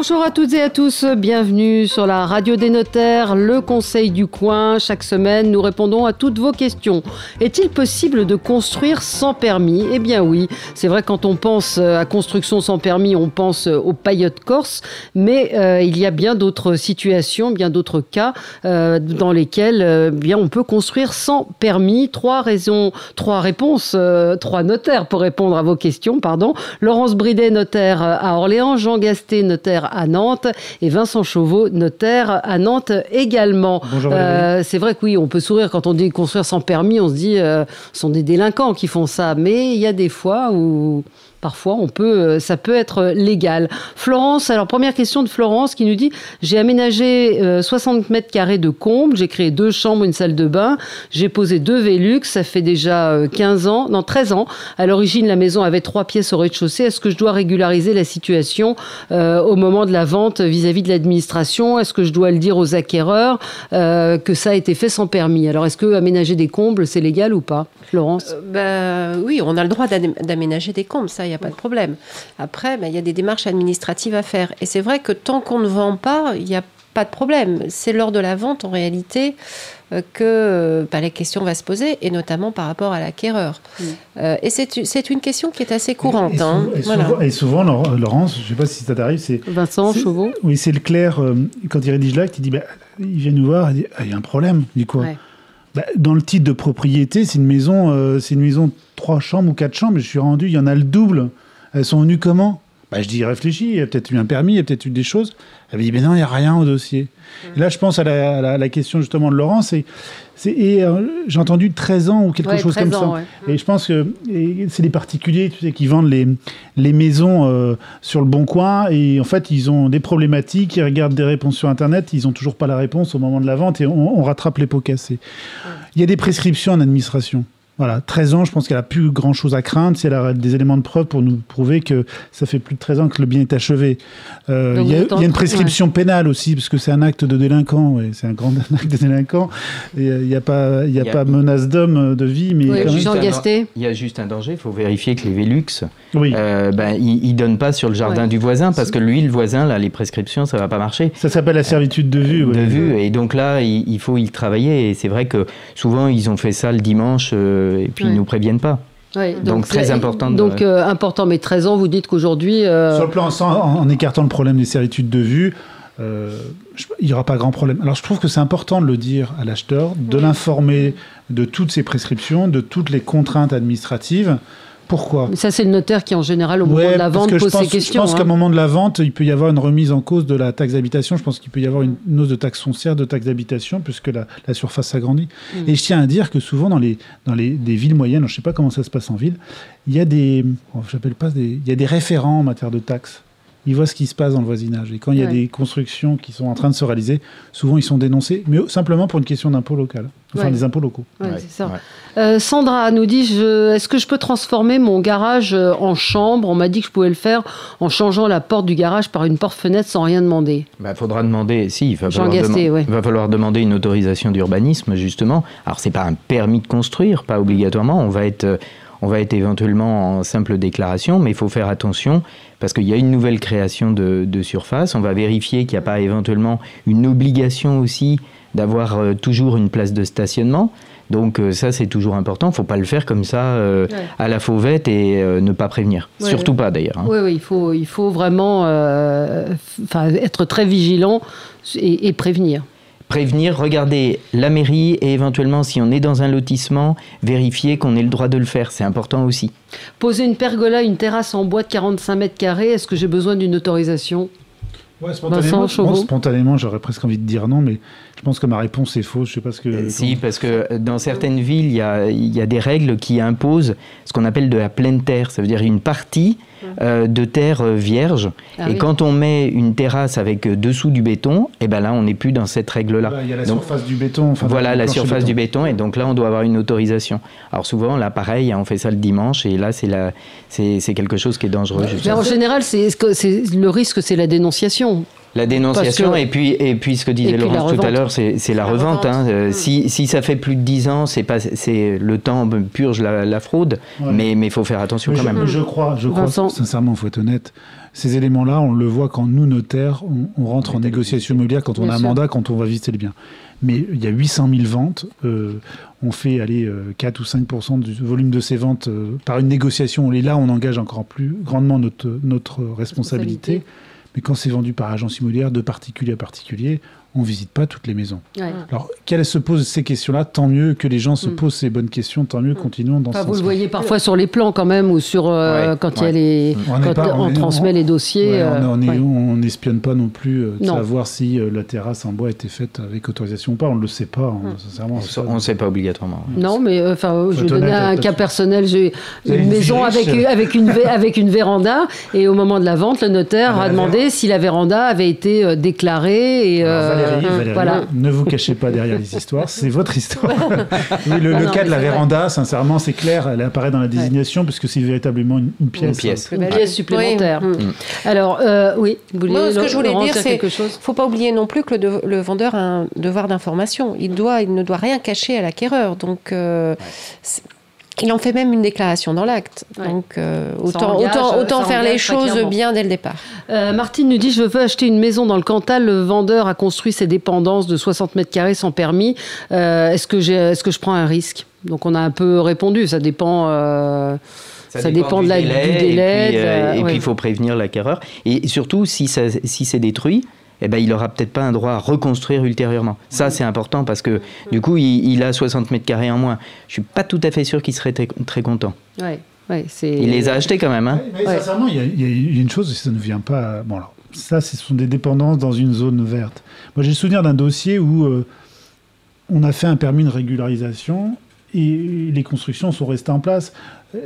Bonjour à toutes et à tous, bienvenue sur la radio des notaires, le conseil du coin. Chaque semaine, nous répondons à toutes vos questions. Est-il possible de construire sans permis? Eh bien oui, c'est vrai quand on pense à construction sans permis, on pense aux paillotes corse, mais euh, il y a bien d'autres situations, bien d'autres cas euh, dans lesquels euh, bien on peut construire sans permis. Trois raisons, trois réponses, euh, trois notaires pour répondre à vos questions, pardon. Laurence Bridet, notaire à Orléans, Jean Gasté, notaire à Nantes et Vincent Chauveau, notaire à Nantes également. Bonjour Euh, c'est vrai que oui, on peut sourire quand on dit construire sans permis, on se dit euh, ce sont des délinquants qui font ça, mais il y a des fois où Parfois, on peut, euh, ça peut être légal. Florence, alors première question de Florence qui nous dit j'ai aménagé euh, 60 mètres carrés de comble, j'ai créé deux chambres, une salle de bain, j'ai posé deux Velux, ça fait déjà euh, 15 ans, non 13 ans. À l'origine, la maison avait trois pièces au rez-de-chaussée. Est-ce que je dois régulariser la situation euh, au moment de la vente vis-à-vis de l'administration Est-ce que je dois le dire aux acquéreurs euh, que ça a été fait sans permis? Alors, est-ce que aménager des combles, c'est légal ou pas, Florence? Euh, bah, oui, on a le droit d'am- d'aménager des combles, ça, il n'y a pas de problème. Après, il y a des démarches administratives à faire. Et c'est vrai que tant qu'on ne vend pas, il n'y a pas de problème. C'est lors de la vente, en réalité, que euh, bah, la question va se poser, et notamment par rapport à l'acquéreur. Euh, et c'est une question qui est assez courante. Et, hein. souvent, et Voilà. souvent- et souvent, Laure- Laurence, je ne sais pas si ça t'arrive, c'est. Vincent Chauveau Oui, c'est le clerc, euh, quand il rédige l'acte, il dit bah, il vient nous voir, il dit Ah, il y a un problème. Il dit quoi Ouais. Bah, Dans le titre de propriété, c'est une maison, euh, c'est une maison trois chambres ou quatre chambres. Je suis rendu, il y en a le double. Elles sont venues comment? Bah, Je dis réfléchis, il y a peut-être eu un permis, il y a peut-être eu des choses. Elle me dit mais non, il n'y a rien au dossier. Et là, je pense à la, à la- à la question justement de Laurent. C'est, et euh, j'ai entendu 13 ans ou quelque Ouais, chose 13 comme ans, ça. ouais. Et je pense que c'est les particuliers tu sais, qui vendent les, les maisons euh, sur le bon coin et en fait ils ont des problématiques, ils regardent des réponses sur Internet, ils n'ont toujours pas la réponse au moment de la vente et on, on rattrape les pots cassés. Il y a des prescriptions en administration. Voilà, 13 ans, je pense qu'elle a plus grand chose à craindre. Si elle a des éléments de preuve pour nous prouver que ça fait plus de 13 ans que le bien est achevé. Euh, il, y a, y une prescription pénale aussi, parce que c'est un acte de délinquant. ouais, c'est un grand acte de délinquant. Euh, Il n'y a pas, il y a Il y a- pas menace d'homme euh, de vie, mais Jean Gasté Il y a juste un danger, il faut vérifier que les Velux, Oui. euh, ben, ils ne donnent pas sur le jardin Ouais. du voisin, parce que lui, le voisin, là, les prescriptions, ça va pas marcher. Ça s'appelle la servitude de vue. ouais. De vue, et donc là, il, il faut y travailler, et c'est vrai que souvent, ils ont fait ça le dimanche, euh, et puis Ouais. ils nous préviennent pas. Ouais, Donc, très important de- Donc euh, important, mais 13 ans, vous dites qu'aujourd'hui. euh, Sur le plan, sans- en, en écartant le problème des servitudes de vue, euh, je- il n'y aura pas grand problème. Alors je trouve que c'est important de le dire à l'acheteur, de l'informer de toutes ses prescriptions, de toutes les contraintes administratives. Pourquoi Ça, c'est le notaire qui, en général, au moment Ouais, de la vente, que pose pense, ces questions. Je pense hein. qu'à un moment de la vente, il peut y avoir une remise en cause de la taxe d'habitation. Je pense qu'il peut y avoir une, une hausse de taxe foncière, de taxe d'habitation, puisque la, la surface s'agrandit. Mm. Et je tiens à dire que souvent, dans les, dans les des villes moyennes, je ne sais pas comment ça se passe en ville, il y a des, oh, j'appelle pas des, il y a des référents en matière de taxes. Ils voient ce qui se passe dans le voisinage. Et quand il y a Ouais. des constructions qui sont en train de se réaliser, souvent ils sont dénoncés, mais simplement pour une question d'impôt local, enfin Ouais. des impôts locaux. Ouais, Ouais, c'est ça. ouais. Euh, Sandra nous dit je- est-ce que je peux transformer mon garage euh, en chambre? On m'a dit que je pouvais le faire en changeant la porte du garage par une porte-fenêtre sans rien demander. Il Bah, faudra demander, si, il va Jean falloir, Gasté, deman- ouais. il va falloir demander une autorisation d'urbanisme, justement. Alors, c'est pas un permis de construire, pas obligatoirement. On va être, euh, on va être éventuellement en simple déclaration, mais il faut faire attention parce qu'il y a une nouvelle création de, de surface. On va vérifier qu'il n'y a pas éventuellement une obligation aussi d'avoir euh, toujours une place de stationnement. Donc euh, ça, c'est toujours important. Il ne faut pas le faire comme ça euh, Ouais. à la fauvette et euh, ne pas prévenir. Ouais, Surtout ouais. pas d'ailleurs. hein. Oui, oui, il faut, il faut vraiment être très vigilant et, et prévenir. Prévenir, regarder la mairie et éventuellement, si on est dans un lotissement, vérifier qu'on ait le droit de le faire. C'est important aussi. Poser une pergola, une terrasse en bois de 45 mètres carrés, est-ce que j'ai besoin d'une autorisation? Ouais, Vincent Chauveau. moi, spontanément, j'aurais presque envie de dire non, mais je pense que ma réponse est fausse? Je sais pas ce que. Euh, Si, parce que dans certaines villes, il y a, il y a des règles qui imposent ce qu'on appelle de la pleine terre. Ça veut dire une partie euh, de terre euh, vierge. Ah et oui. quand on met une terrasse avec euh, dessous du béton, et ben là, on n'est plus dans cette règle-là. Bah, Il y a la Donc, surface du béton. enfin, voilà la surface du béton et donc là on doit avoir une autorisation. Alors souvent là pareil on fait ça le dimanche et là c'est la c'est c'est quelque chose qui est dangereux. Mais en général, c'est- le risque, c'est la dénonciation. La dénonciation que- et puis et puis ce que disait puis la Laurence tout à l'heure, c'est c'est la La revente. revente. hein. Euh, Mm. Si, si ça fait plus de 10 ans, c'est pas c'est le temps purge la, la fraude, Ouais. mais mais il faut faire attention Mais quand je, même. je crois, je crois, Vincent. sincèrement, il faut être honnête. Ces éléments-là, on le voit quand nous, notaires, on, on rentre en négociation immobilière, quand on Bien a un sûr. mandat, quand on va visiter le bien. Mais il y a 800 000 ventes. euh, on fait aller 4 ou 5% du volume de ces ventes euh, par une négociation. Et là, on engage encore plus grandement notre, notre responsabilité. Responsabilité. Mais quand c'est vendu par agence immobilière, de particulier à particulier, on visite pas toutes les maisons. Ouais. Alors, qu'elles se posent ces questions-là, tant mieux que les gens se Mm. posent ces bonnes questions, tant mieux, continuons dans Enfin, ce vous le voyez parfois sur les plans quand même, ou sur euh, Ouais, quand y a ouais. les, On n'est quand pas- on, on est- transmet on- les dossiers. Ouais, euh, on n'espionne pas non plus euh, de Non. savoir si euh, la terrasse en bois a été faite avec autorisation ou pas. On ne le sait pas, hein, sincèrement. On ne sait pas obligatoirement. Non, mais euh, enfin, je vais donner un peut-être. cas personnel. J'ai une maison avec, avec, une, avec une véranda, et au moment de la vente, le notaire Ah, a la demandé si la véranda avait été déclarée. Et, Alors, euh, Valérie, hum, Valérie, voilà. ne vous cachez pas derrière les histoires, c'est votre histoire. oui, le, le Non, cas de la vrai. véranda, sincèrement, c'est clair, elle apparaît dans la désignation puisque c'est véritablement une, une pièce. Une pièce. Une pièce supplémentaire. Oui. Mm. Alors, euh, oui, vous vouliez, Moi, ce que je voulais dire, c'est- quelque chose Il faut pas oublier non plus que le, de- le vendeur a un devoir d'information. Il, doit, il ne doit rien cacher à l'acquéreur. Donc, euh, il en fait même une déclaration dans l'acte. Ouais. Donc, euh, autant, engage, autant, autant ça faire les choses bien dès le départ. Euh, Martine nous dit Je veux acheter une maison dans le Cantal. Le vendeur a construit ses dépendances de 60 mètres carrés sans permis. Euh, Est-ce que, j'ai- est-ce que je prends un risque? Donc, on a un peu répondu. Ça dépend. euh, Ça dépend de la- du délai, Et puis, euh, ouais. il faut prévenir l'acquéreur. Et surtout, si, ça, si c'est détruit, eh ben, il n'aura peut-être pas un droit à reconstruire ultérieurement. Ça, c'est important parce que du coup, il, il a 60 mètres carrés en moins. Je suis pas tout à fait sûr qu'il serait très, très content. ouais, ouais, c'est- Il les a achetés quand même. Hein. Mais sincèrement, y, y il y a une chose, ça ne vient pas. Bon, alors, ça, ce sont des dépendances dans une zone verte. Moi, j'ai le souvenir d'un dossier où euh, on a fait un permis de régularisation et les constructions sont restées en place.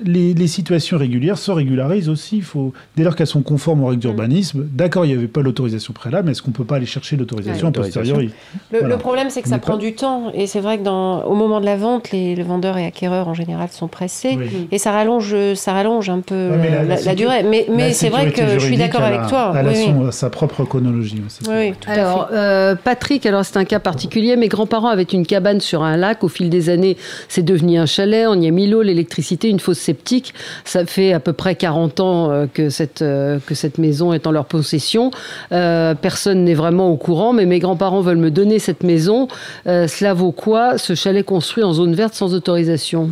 Les, les situations régulières se régularisent aussi. Il faut, dès lors qu'elles sont conformes aux règles d'urbanisme, d'accord, il n'y avait pas l'autorisation préalable, mais est-ce qu'on ne peut pas aller chercher l'autorisation Ouais, a posteriori Le, Voilà. le problème, c'est que On ça prend du temps. Et c'est vrai que dans, au moment de la vente, les, les vendeurs et acquéreurs, en général, sont pressés. Oui. Et ça rallonge, ça rallonge un peu Ouais, la, la- la la sécu- durée. Mais, c'est vrai que je suis d'accord avec a- toi. Elle a oui. sa propre chronologie. Oui, tout à Alors, fait. euh, Patrick, alors c'est un cas particulier. Mes grands-parents avaient une cabane sur un lac. Au fil des années, c'est devenu un chalet. On y a mis l'eau, l'électricité, une fosse septique. Ça fait à peu près 40 ans euh, que cette, euh, que cette maison est en leur possession. Euh, personne n'est vraiment au courant, mais mes grands-parents veulent me donner cette maison. Euh, cela vaut quoi, ce chalet construit en zone verte sans autorisation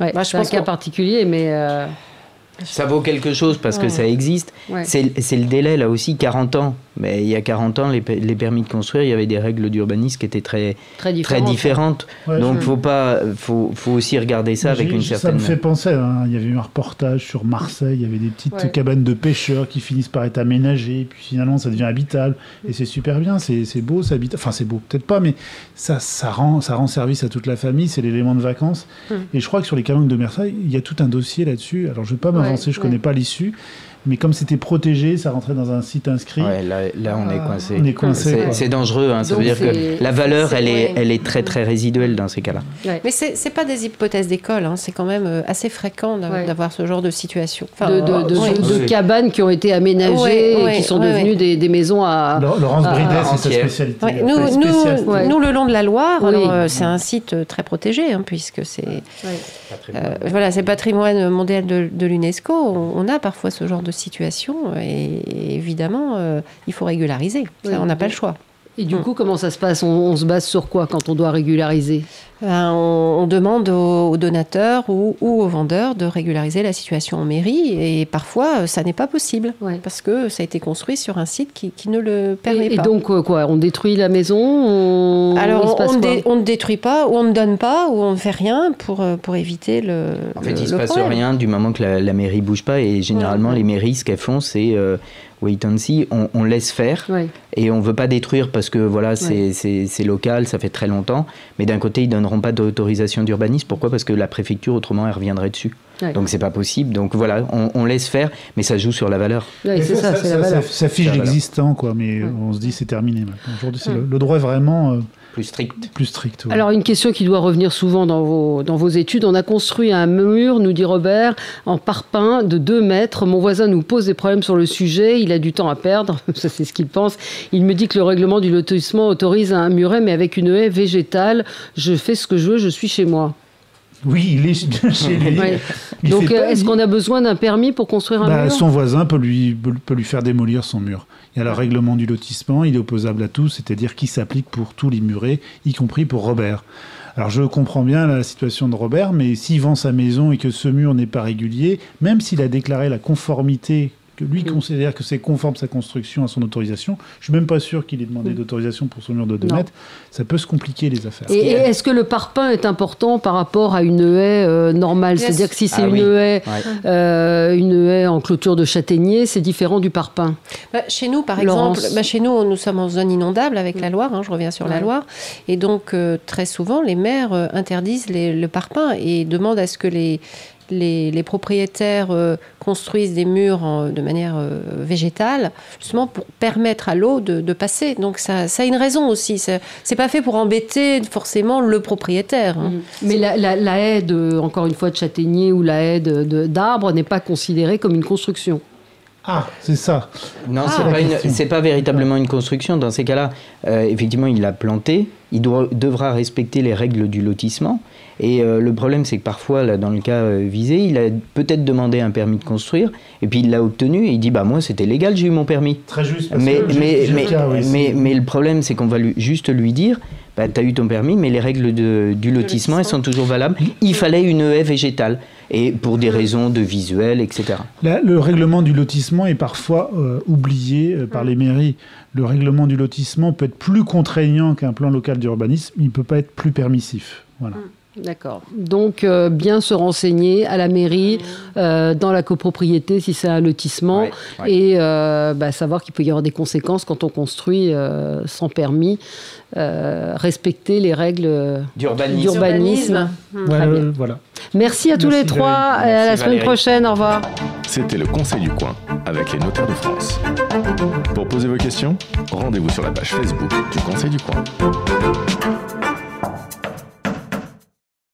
Ouais, Bah, je c'est un cas qu'on- particulier, mais... euh, Ça vaut quelque chose parce que ça existe. ouais. C'est c'est le délai là aussi, 40 ans. Mais il y a 40 ans, les, pe- les permis de construire, il y avait des règles d'urbanisme qui étaient très, Très très différent. différentes. Ouais, Donc je- faut pas, faut, faut aussi regarder ça avec une Ça certaine. me fait penser, hein, il y avait eu un reportage sur Marseille, il y avait des petites Ouais. cabanes de pêcheurs qui finissent par être aménagées, puis finalement ça devient habitable, et c'est super bien, c'est beau, c'est habitable, enfin c'est beau, peut-être pas, mais ça, ça, rend, ça rend service à toute la famille, c'est l'élément de vacances. Hmm. Et je crois que sur les calanques de Marseille, il y a tout un dossier là-dessus, alors je ne vais pas m'avancer, Ouais, je connais ouais. pas l'issue, mais comme c'était protégé, ça rentrait dans un site inscrit. Ouais, là, là, on est Ah, coincé. on est coincé, C'est- dangereux. hein. Ça Donc veut dire que la valeur, elle est, ouais. elle est très très résiduelle dans ces cas-là. Ouais. Mais c'est c'est pas des hypothèses d'école, hein. c'est quand même euh, assez fréquent d'avoir ce genre de situation. Enfin, de, de- de- oui. de Oui. cabanes qui ont été aménagées Ouais, et qui sont ouais, devenues ouais. Des, des maisons à. Laure- Laurence Ah, Bridet, c'est sa spécialité. Nous, nous, nous, le long de la Loire, Oui. euh, c'est un site euh, très protégé, hein, puisque c'est euh, voilà, c'est patrimoine mondial de, de l'UNESCO. On, on a parfois ce genre de situation, et, évidemment, euh, il faut régulariser. Ça, on n'a pas le choix. Et du Hmm. coup, comment ça se passe on, on se base sur quoi quand on doit régulariser Ben, on, on demande aux, aux donateurs ou, ou aux vendeurs de régulariser la situation en mairie, et parfois, euh, ça n'est pas possible, Ouais. parce que ça a été construit sur un site qui, qui ne le permet et, et pas. donc, quoi On détruit la maison on... se Alors, on, ne quoi dé- on ne détruit pas, ou on ne donne pas, ou on ne fait rien pour, euh, pour éviter le. En fait, le- il se le passe problème. rien du moment que la, la mairie bouge pas. Et généralement, Ouais. les mairies, ce qu'elles font, c'est euh, wait and see. On, on laisse faire Ouais. et on veut pas détruire parce que voilà, c'est Ouais. local, ça fait très longtemps. Mais d'un côté, ils donneront pas d'autorisation d'urbanisme. Pourquoi? Parce que la préfecture, autrement, elle reviendrait dessus. Ouais. Donc c'est pas possible. Donc voilà, on, on laisse faire, mais ça joue sur la valeur. Ouais, c'est ça, c'est la valeur. Ça, fiche l'existant, quoi. Mais Ouais. on se dit c'est terminé maintenant. Aujourd'hui, c'est Ouais. le, le droit est vraiment euh, Plus strict. plus strict. ouais. Alors une question qui doit revenir souvent dans vos, dans vos études. On a construit un mur, nous dit Robert, en parpaing de 2 mètres. Mon voisin nous pose des problèmes sur le sujet. Il a du temps à perdre. Ça c'est ce qu'il pense. Il me dit que le règlement du lotissement autorise un muret mais avec une haie végétale. Je fais ce que je veux, je suis chez moi. Oui, il est chez lui. Ouais. Il Donc est-ce qu'on a besoin d'un permis pour construire un Bah, mur? son voisin peut lui, peut lui faire démolir son mur. Il y a le règlement du lotissement, il est opposable à tous, c'est-à-dire qu'il s'applique pour tous les murets, y compris pour Robert. Alors je comprends bien la situation de Robert, mais s'il vend sa maison et que ce mur n'est pas régulier, même s'il a déclaré la conformité, que lui Mm. considère que c'est conforme sa construction à son autorisation, je suis même pas sûr qu'il ait demandé Mm. d'autorisation pour son mur de 2 Non. mètres, ça peut se compliquer les affaires. Et, et est-ce que le parpaing est important par rapport à une haie euh, normale? C'est-à-dire que si c'est Ah une, oui. haie, Ouais. euh, une haie en clôture de châtaignier, c'est différent du parpaing. Bah, chez nous, par Laurence. exemple, bah, chez nous, nous sommes en zone inondable avec la Loire, hein, je reviens sur la. Loire, et donc euh, très souvent, les maires euh, interdisent les- le parpaing et demandent à ce que les, les, propriétaires euh, construisent des murs de manière euh, végétale, justement pour permettre à l'eau de, passer. Donc ça, a une raison aussi. C'est pas fait pour embêter forcément le propriétaire. hein. Mais la, haie, de, encore une fois, de châtaignier ou la haie d'arbre n'est pas considérée comme une construction. Ah, c'est ça. Non, Ah. c'est pas, véritablement une construction. Dans ces cas-là, euh, effectivement, il l'a planté. Il doit, devra respecter les règles du lotissement. Et euh, le problème, c'est que parfois, là, dans le cas euh, visé, il a peut-être demandé un permis de construire, et puis il l'a obtenu, et il dit bah moi c'était légal, j'ai eu mon permis. Très juste. parce Mais, que mais, mais, cas, oui, mais, mais le problème, c'est qu'on va lui, juste lui dire bah, tu as eu ton permis, mais les règles de- du lotissement, elles sont toujours valables. Il fallait une haie végétale, et pour des raisons de visuel, etc. Le règlement du lotissement est parfois euh, oublié euh, par les mairies. Le règlement du lotissement peut être plus contraignant qu'un plan local d'urbanisme, il ne peut pas être plus permissif. Voilà. D'accord. Donc, euh, bien se renseigner à la mairie, euh, dans la copropriété, si c'est un lotissement, Ouais, ouais. et euh, bah, savoir qu'il peut y avoir des conséquences quand on construit euh, sans permis, euh, respecter les règles D'urbanisme. Voilà, euh, voilà. Merci à tous Merci, les trois, et à la Merci, semaine Valérie. prochaine, au revoir. C'était le Conseil du coin avec les notaires de France. Pour poser vos questions, rendez-vous sur la page Facebook du Conseil du coin.